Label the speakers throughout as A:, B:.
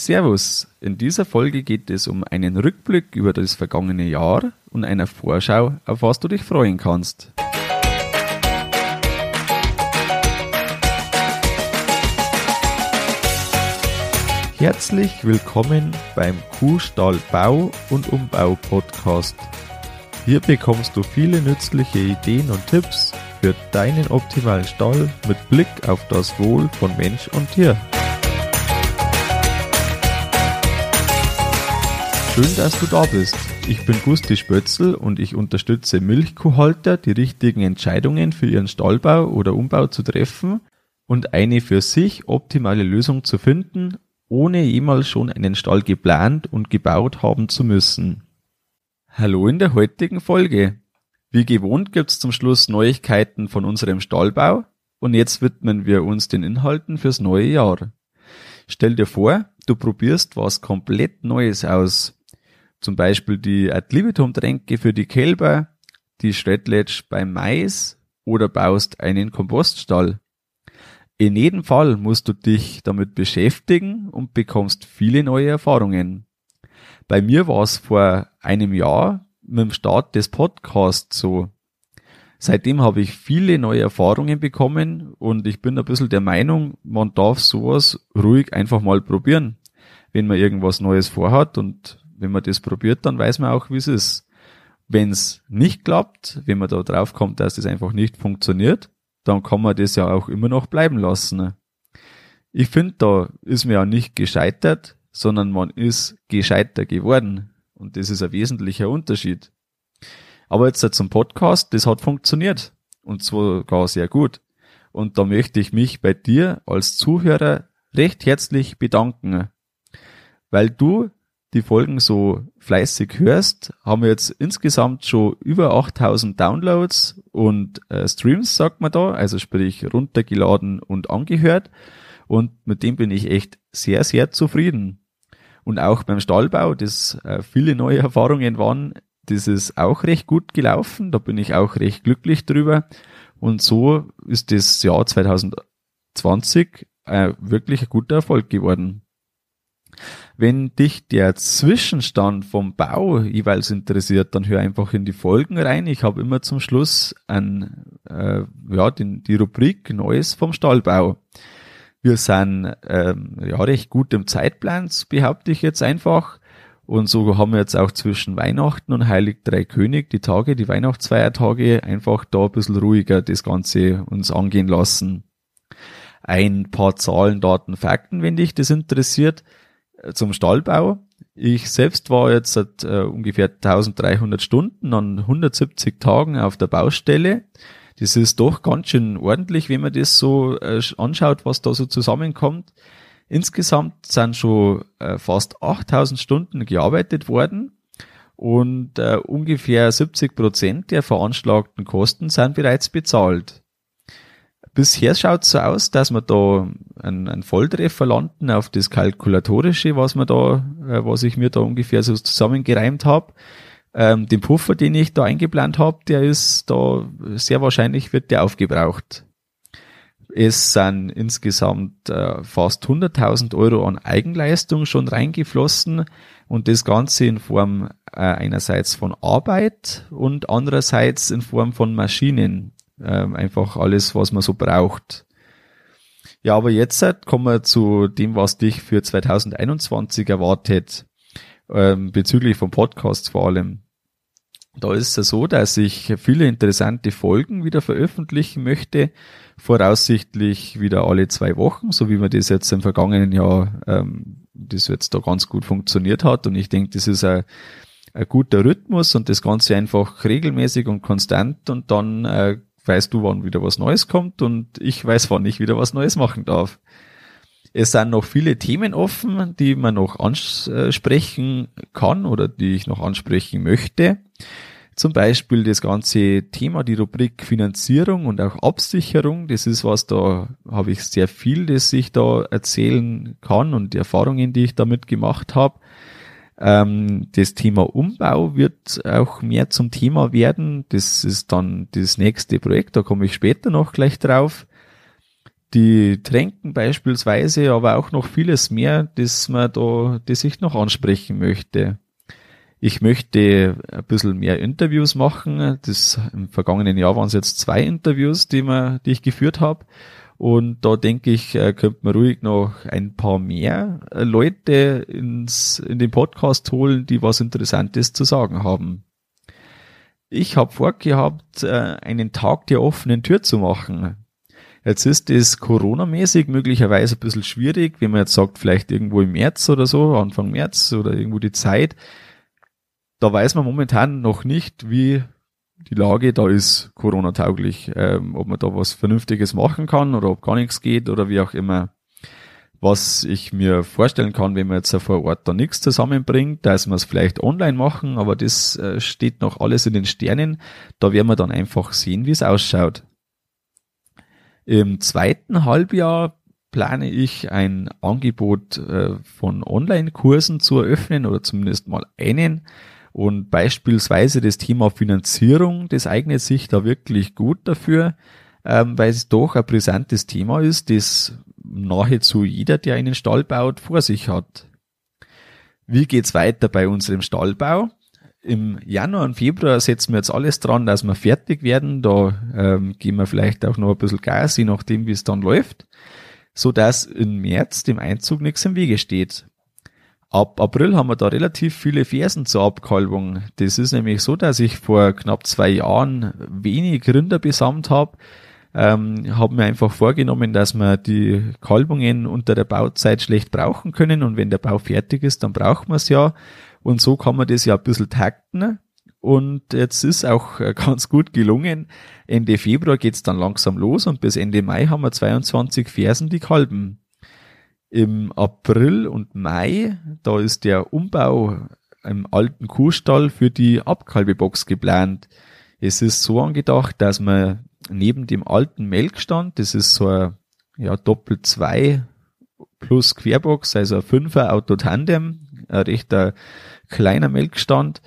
A: Servus, in dieser Folge geht es um einen Rückblick über das vergangene Jahr und einer Vorschau, auf was du dich freuen kannst. Herzlich willkommen beim Kuhstall Bau und Umbau Podcast. Hier bekommst du viele nützliche Ideen und Tipps für deinen optimalen Stall mit Blick auf das Wohl von Mensch und Tier. Schön, dass du da bist. Ich bin Gusti Spötzl und ich unterstütze Milchkuhhalter, die richtigen Entscheidungen für ihren Stallbau oder Umbau zu treffen und eine für sich optimale Lösung zu finden, ohne jemals schon einen Stall geplant und gebaut haben zu müssen. Hallo in der heutigen Folge. Wie gewohnt gibt's zum Schluss Neuigkeiten von unserem Stallbau und jetzt widmen wir uns den Inhalten fürs neue Jahr. Stell dir vor, du probierst was komplett Neues aus zum Beispiel die Ad-Libitum-Tränke für die Kälber, die Shredledge beim Mais oder baust einen Kompoststall. In jedem Fall musst du dich damit beschäftigen und bekommst viele neue Erfahrungen. Bei mir war es vor einem Jahr mit dem Start des Podcasts so. Seitdem habe ich viele neue Erfahrungen bekommen und ich bin ein bisschen der Meinung, man darf sowas ruhig einfach mal probieren, wenn man irgendwas Neues vorhat und wenn man das probiert, dann weiß man auch, wie es ist. Wenn es nicht klappt, wenn man da drauf kommt, dass das einfach nicht funktioniert, dann kann man das ja auch immer noch bleiben lassen. Ich finde, da ist man ja nicht gescheitert, sondern man ist gescheiter geworden. Und das ist ein wesentlicher Unterschied. Aber jetzt zum Podcast, das hat funktioniert. Und zwar gar sehr gut. Und da möchte ich mich bei dir als Zuhörer recht herzlich bedanken, weil du die Folgen so fleißig hörst, haben wir jetzt insgesamt schon über 8000 Downloads und äh, Streams, sagt man da, also sprich runtergeladen und angehört. Und mit dem bin ich echt sehr, sehr zufrieden. Und auch beim Stallbau, das äh, viele neue Erfahrungen waren, das ist auch recht gut gelaufen. Da bin ich auch recht glücklich drüber. Und so ist das Jahr 2020 äh, wirklich ein guter Erfolg geworden. Wenn dich der Zwischenstand vom Bau jeweils interessiert, dann hör einfach in die Folgen rein. Ich habe immer zum Schluss ein, äh, ja, den, die Rubrik Neues vom Stallbau. Wir sind ähm, ja recht gut im Zeitplan, behaupte ich jetzt einfach. Und so haben wir jetzt auch zwischen Weihnachten und Heilig Drei König die Tage, die Weihnachtsfeiertage, einfach da ein bisschen ruhiger das Ganze uns angehen lassen. Ein paar Zahlen, Daten, Fakten, wenn dich das interessiert zum Stallbau. Ich selbst war jetzt seit äh, ungefähr 1300 Stunden an 170 Tagen auf der Baustelle. Das ist doch ganz schön ordentlich, wenn man das so äh, anschaut, was da so zusammenkommt. Insgesamt sind schon äh, fast 8000 Stunden gearbeitet worden und äh, ungefähr 70 Prozent der veranschlagten Kosten sind bereits bezahlt. Bisher schaut es so aus, dass wir da einen, einen Volltreffer landen auf das Kalkulatorische, was man da, äh, was ich mir da ungefähr so zusammengereimt habe. Ähm, den Puffer, den ich da eingeplant habe, der ist da sehr wahrscheinlich wird der aufgebraucht. Es sind insgesamt äh, fast 100.000 Euro an Eigenleistung schon reingeflossen und das Ganze in Form äh, einerseits von Arbeit und andererseits in Form von Maschinen, ähm, einfach alles, was man so braucht. Ja, aber jetzt kommen wir zu dem, was dich für 2021 erwartet, ähm, bezüglich vom Podcast vor allem. Da ist es so, dass ich viele interessante Folgen wieder veröffentlichen möchte, voraussichtlich wieder alle zwei Wochen, so wie man das jetzt im vergangenen Jahr, ähm, das jetzt da ganz gut funktioniert hat. Und ich denke, das ist ein, ein guter Rhythmus und das Ganze einfach regelmäßig und konstant und dann äh, weißt du, wann wieder was Neues kommt und ich weiß, wann ich wieder was Neues machen darf. Es sind noch viele Themen offen, die man noch ansprechen kann oder die ich noch ansprechen möchte. Zum Beispiel das ganze Thema, die Rubrik Finanzierung und auch Absicherung. Das ist was, da habe ich sehr viel, das ich da erzählen kann und die Erfahrungen, die ich damit gemacht habe. Ähm, das Thema Umbau wird auch mehr zum Thema werden. Das ist dann das nächste Projekt, da komme ich später noch gleich drauf. die Tränken beispielsweise, aber auch noch vieles mehr, das man da, das ich noch ansprechen möchte. Ich möchte ein bisschen mehr Interviews machen. Das im vergangenen Jahr waren es jetzt zwei Interviews, die, man, die ich geführt habe. Und da denke ich, äh, könnte man ruhig noch ein paar mehr äh, Leute ins, in den Podcast holen, die was Interessantes zu sagen haben. Ich habe vorgehabt, äh, einen Tag der offenen Tür zu machen. Jetzt ist es Corona-mäßig möglicherweise ein bisschen schwierig, wenn man jetzt sagt, vielleicht irgendwo im März oder so, Anfang März oder irgendwo die Zeit. Da weiß man momentan noch nicht, wie die Lage da ist Corona-tauglich, ähm, ob man da was Vernünftiges machen kann oder ob gar nichts geht oder wie auch immer. Was ich mir vorstellen kann, wenn man jetzt vor Ort da nichts zusammenbringt, dass wir es vielleicht online machen, aber das äh, steht noch alles in den Sternen. Da werden wir dann einfach sehen, wie es ausschaut. Im zweiten Halbjahr plane ich ein Angebot äh, von Online-Kursen zu eröffnen oder zumindest mal einen. Und beispielsweise das Thema Finanzierung, das eignet sich da wirklich gut dafür, ähm, weil es doch ein brisantes Thema ist, das nahezu jeder, der einen Stall baut, vor sich hat. Wie geht's weiter bei unserem Stallbau? Im Januar und Februar setzen wir jetzt alles dran, dass wir fertig werden. Da ähm, gehen wir vielleicht auch noch ein bisschen Gas, je nachdem, wie es dann läuft, so dass im März dem Einzug nichts im Wege steht. Ab April haben wir da relativ viele Fersen zur Abkalbung. Das ist nämlich so, dass ich vor knapp zwei Jahren wenig Rinder besamt habe. Ähm, habe mir einfach vorgenommen, dass wir die Kalbungen unter der Bauzeit schlecht brauchen können und wenn der Bau fertig ist, dann brauchen wir es ja. Und so kann man das ja ein bisschen takten. Und jetzt ist auch ganz gut gelungen. Ende Februar geht's dann langsam los und bis Ende Mai haben wir 22 Fersen, die kalben im April und Mai, da ist der Umbau im alten Kuhstall für die Abkalbebox geplant. Es ist so angedacht, dass man neben dem alten Melkstand, das ist so ein ja, Doppel 2 plus Querbox, also ein Fünfer Autotandem, ein rechter kleiner Melkstand,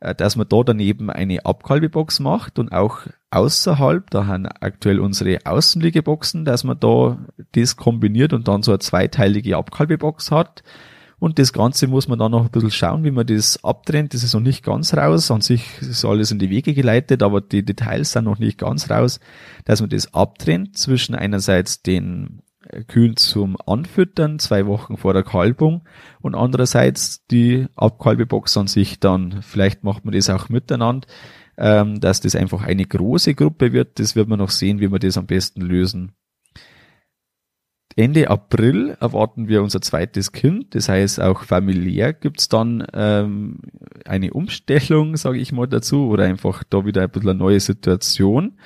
A: äh, dass man da daneben eine Abkalbebox macht und auch außerhalb, da haben aktuell unsere Außenliegeboxen, dass man da das kombiniert und dann so eine zweiteilige Abkalbebox hat. Und das Ganze muss man dann noch ein bisschen schauen, wie man das abtrennt. Das ist noch nicht ganz raus. An sich ist alles in die Wege geleitet, aber die Details sind noch nicht ganz raus, dass man das abtrennt zwischen einerseits den Kühen zum Anfüttern zwei Wochen vor der Kalbung und andererseits die Abkalbebox an sich dann, vielleicht macht man das auch miteinander, ähm, dass das einfach eine große Gruppe wird, das wird man noch sehen, wie wir das am besten lösen. Ende April erwarten wir unser zweites Kind, das heißt auch familiär gibt's dann ähm, eine Umstellung, sage ich mal dazu, oder einfach da wieder ein bisschen eine neue Situation.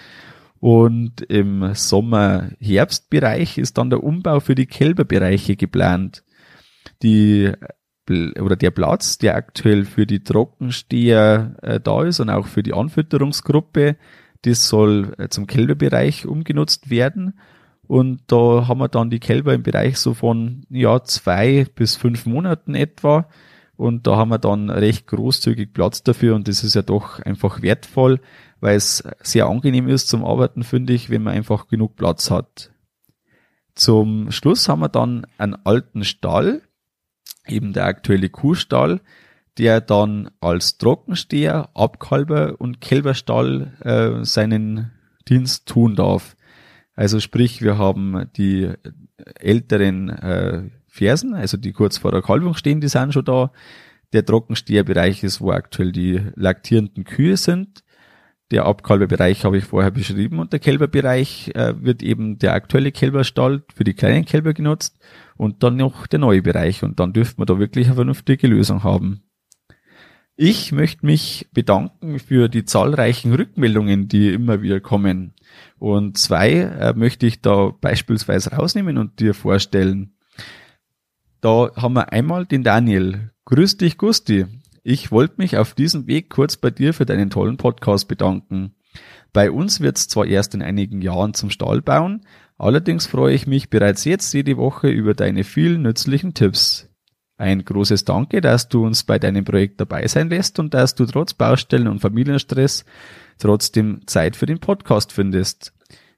A: Und im Sommer-Herbstbereich ist dann der Umbau für die Kälberbereiche geplant. Die oder der Platz, der aktuell für die Trockensteher äh, da ist und auch für die Anfütterungsgruppe, das soll äh, zum Kälberbereich umgenutzt werden. Und da haben wir dann die Kälber im Bereich so von ja zwei bis fünf Monaten etwa. Und da haben wir dann recht großzügig Platz dafür und das ist ja doch einfach wertvoll, weil es sehr angenehm ist zum Arbeiten, finde ich, wenn man einfach genug Platz hat. Zum Schluss haben wir dann einen alten Stall, eben der aktuelle Kuhstall, der dann als Trockensteher, Abkalber und Kälberstall äh, seinen Dienst tun darf. Also sprich, wir haben die älteren äh, Fersen, also die kurz vor der Kalbung stehen, die sind schon da. Der Trockensteherbereich ist, wo aktuell die laktierenden Kühe sind. Der Abkalberbereich habe ich vorher beschrieben und der Kälberbereich äh, wird eben der aktuelle Kälberstall für die kleinen Kälber genutzt und dann noch der neue Bereich und dann dürften wir da wirklich eine vernünftige Lösung haben. Ich möchte mich bedanken für die zahlreichen Rückmeldungen, die immer wieder kommen. Und zwei äh, möchte ich da beispielsweise rausnehmen und dir vorstellen. Da haben wir einmal den Daniel. Grüß dich, Gusti. Ich wollte mich auf diesem Weg kurz bei dir für deinen tollen Podcast bedanken. Bei uns wird es zwar erst in einigen Jahren zum Stall bauen, allerdings freue ich mich bereits jetzt jede Woche über deine vielen nützlichen Tipps. Ein großes Danke, dass du uns bei deinem Projekt dabei sein lässt und dass du trotz Baustellen und Familienstress trotzdem Zeit für den Podcast findest.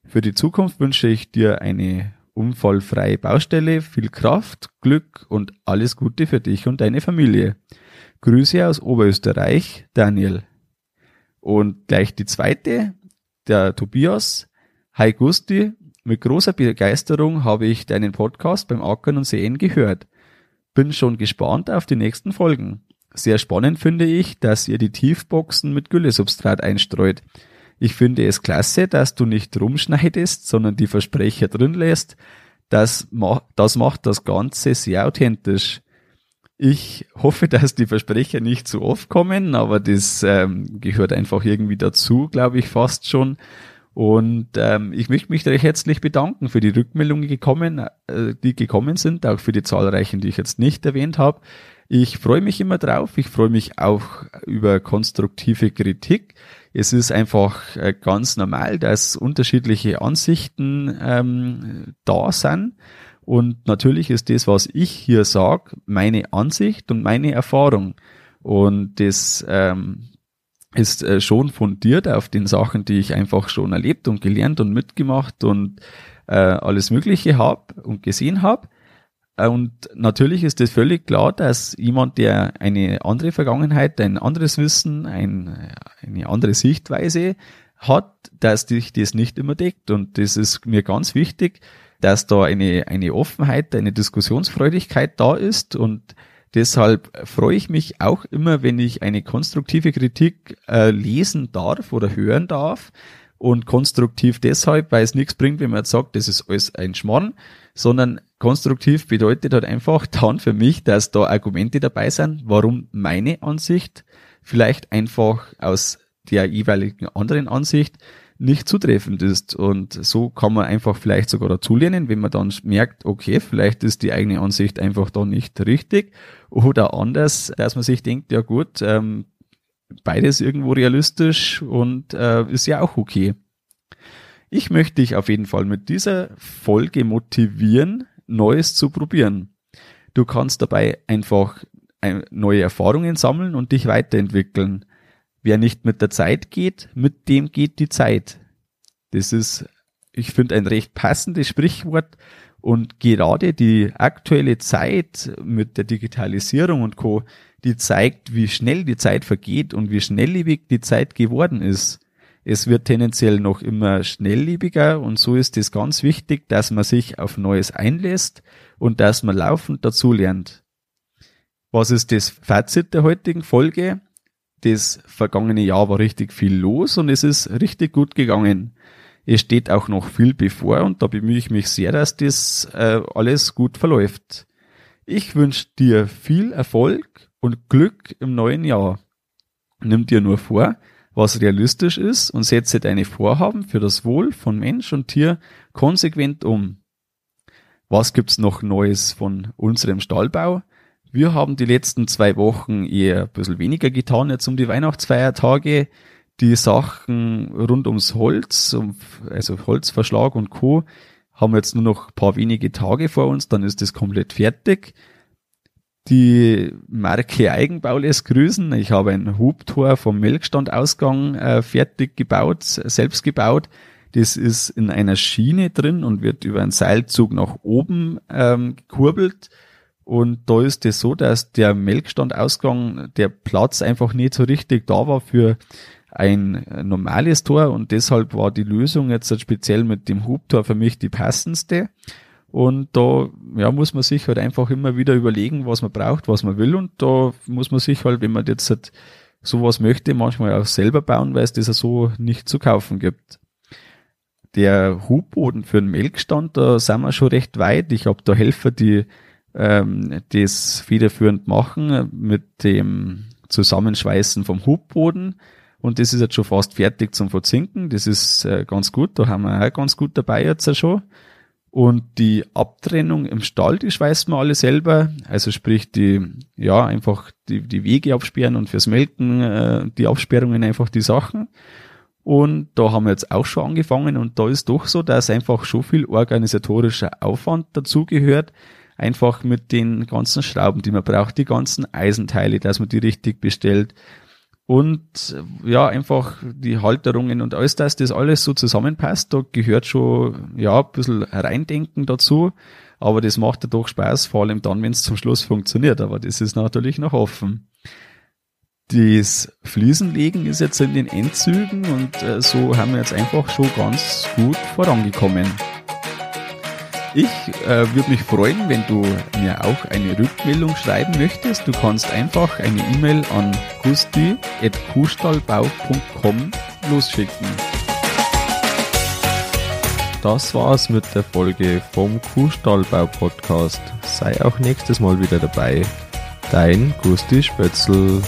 A: Für die Zukunft wünsche ich dir eine unfallfreie Baustelle, viel Kraft, Glück und alles Gute für dich und deine Familie. Grüße aus Oberösterreich, Daniel. Und gleich die zweite, der Tobias. Hi Gusti, mit großer Begeisterung habe ich deinen Podcast beim Ackern und Sehen gehört. Bin schon gespannt auf die nächsten Folgen. Sehr spannend finde ich, dass ihr die Tiefboxen mit Güllesubstrat einstreut. Ich finde es klasse, dass du nicht rumschneidest, sondern die Versprecher drin lässt. Das, ma das macht das Ganze sehr authentisch. Ich hoffe, dass die Versprecher nicht zu oft kommen, aber das ähm, gehört einfach irgendwie dazu, glaube ich fast schon. Und ähm, ich möchte mich recht herzlich bedanken für die Rückmeldungen, gekommen, äh, die gekommen sind, auch für die zahlreichen, die ich jetzt nicht erwähnt habe. Ich freue mich immer drauf. Ich freue mich auch über konstruktive Kritik. Es ist einfach äh, ganz normal, dass unterschiedliche Ansichten ähm, da sind. Und natürlich ist das, was ich hier sage, meine Ansicht und meine Erfahrung. Und das ähm, ist äh, schon fundiert auf den Sachen, die ich einfach schon erlebt und gelernt und mitgemacht und äh, alles Mögliche habe und gesehen habe. Und natürlich ist es völlig klar, dass jemand, der eine andere Vergangenheit, ein anderes Wissen, ein, eine andere Sichtweise hat, dass sich das nicht immer deckt. Und das ist mir ganz wichtig, dass da eine, eine Offenheit, eine Diskussionsfreudigkeit da ist und Deshalb freue ich mich auch immer, wenn ich eine konstruktive Kritik äh, lesen darf oder hören darf. Und konstruktiv deshalb, weil es nichts bringt, wenn man sagt, das ist alles ein Schmarrn, sondern konstruktiv bedeutet halt einfach dann für mich, dass da Argumente dabei sind, warum meine Ansicht vielleicht einfach aus der jeweiligen anderen Ansicht nicht zutreffend ist. Und so kann man einfach vielleicht sogar dazulernen, wenn man dann merkt, okay, vielleicht ist die eigene Ansicht einfach da nicht richtig. Oder anders, dass man sich denkt, ja gut, ähm, beides irgendwo realistisch und äh, ist ja auch okay. Ich möchte dich auf jeden Fall mit dieser Folge motivieren, Neues zu probieren. Du kannst dabei einfach neue Erfahrungen sammeln und dich weiterentwickeln. Wer nicht mit der Zeit geht, mit dem geht die Zeit. Das ist, ich finde, ein recht passendes Sprichwort. Und gerade die aktuelle Zeit mit der Digitalisierung und Co., die zeigt, wie schnell die Zeit vergeht und wie schnelllebig die Zeit geworden ist. Es wird tendenziell noch immer schnelllebiger und so ist es ganz wichtig, dass man sich auf Neues einlässt und dass man laufend dazulernt. Was ist das Fazit der heutigen Folge? das vergangene Jahr war richtig viel los und es ist richtig gut gegangen. Es steht auch noch viel bevor und da bemühe ich mich sehr, dass das äh, alles gut verläuft. Ich wünsche dir viel Erfolg und Glück im neuen Jahr. Nimm dir nur vor, was realistisch ist und setze deine Vorhaben für das Wohl von Mensch und Tier konsequent um. Was gibt's noch Neues von unserem Stallbau? Wir haben die letzten zwei Wochen eher ein bisschen weniger getan, jetzt um die Weihnachtsfeiertage. Die Sachen rund ums Holz, also Holzverschlag und Co. haben jetzt nur noch ein paar wenige Tage vor uns, dann ist das komplett fertig. Die Marke Eigenbau lässt grüßen. Ich habe ein Hubtor vom Melkstandausgang äh, fertig gebaut, selbst gebaut. Das ist in einer Schiene drin und wird über einen Seilzug nach oben ähm, gekurbelt. Und da ist es das so, dass der Melkstandausgang, der Platz einfach nicht so richtig da war für ein normales Tor und deshalb war die Lösung jetzt speziell mit dem Hubtor für mich die passendste. Und da ja, muss man sich halt einfach immer wieder überlegen, was man braucht, was man will. Und da muss man sich halt, wenn man jetzt halt sowas möchte, manchmal auch selber bauen, weil es das ja so nicht zu kaufen gibt. Der Hubboden für den Melkstand, da sind wir schon recht weit. Ich habe da Helfer, die ähm, das federführend machen mit dem Zusammenschweißen vom Hubboden. Und das ist jetzt schon fast fertig zum Verzinken. Das ist äh, ganz gut. Da haben wir auch ganz gut dabei jetzt schon. Und die Abtrennung im Stall, die schweißen wir alle selber. Also sprich die, ja, einfach die, die Wege absperren und fürs Melken, äh, die Absperrungen einfach die Sachen. Und da haben wir jetzt auch schon angefangen und da ist doch so, dass einfach schon viel organisatorischer Aufwand dazugehört, einfach mit den ganzen Schrauben, die man braucht, die ganzen Eisenteile, dass man die richtig bestellt, und ja, einfach die Halterungen und alles, dass das alles so zusammenpasst, da gehört schon ja ein bisschen Reindenken dazu, aber das macht ja doch Spaß, vor allem dann, wenn es zum Schluss funktioniert, aber das ist natürlich noch offen. Das Fliesenlegen ist jetzt in den Endzügen und äh, so haben wir jetzt einfach schon ganz gut vorangekommen. Ich äh, würde mich freuen, wenn du mir auch eine Rückmeldung schreiben möchtest. Du kannst einfach eine E-Mail an gusti.kuhstallbau.com losschicken. Das war's mit der Folge vom Kuhstallbau Podcast. Sei auch nächstes Mal wieder dabei. Dein Gusti Spötzl.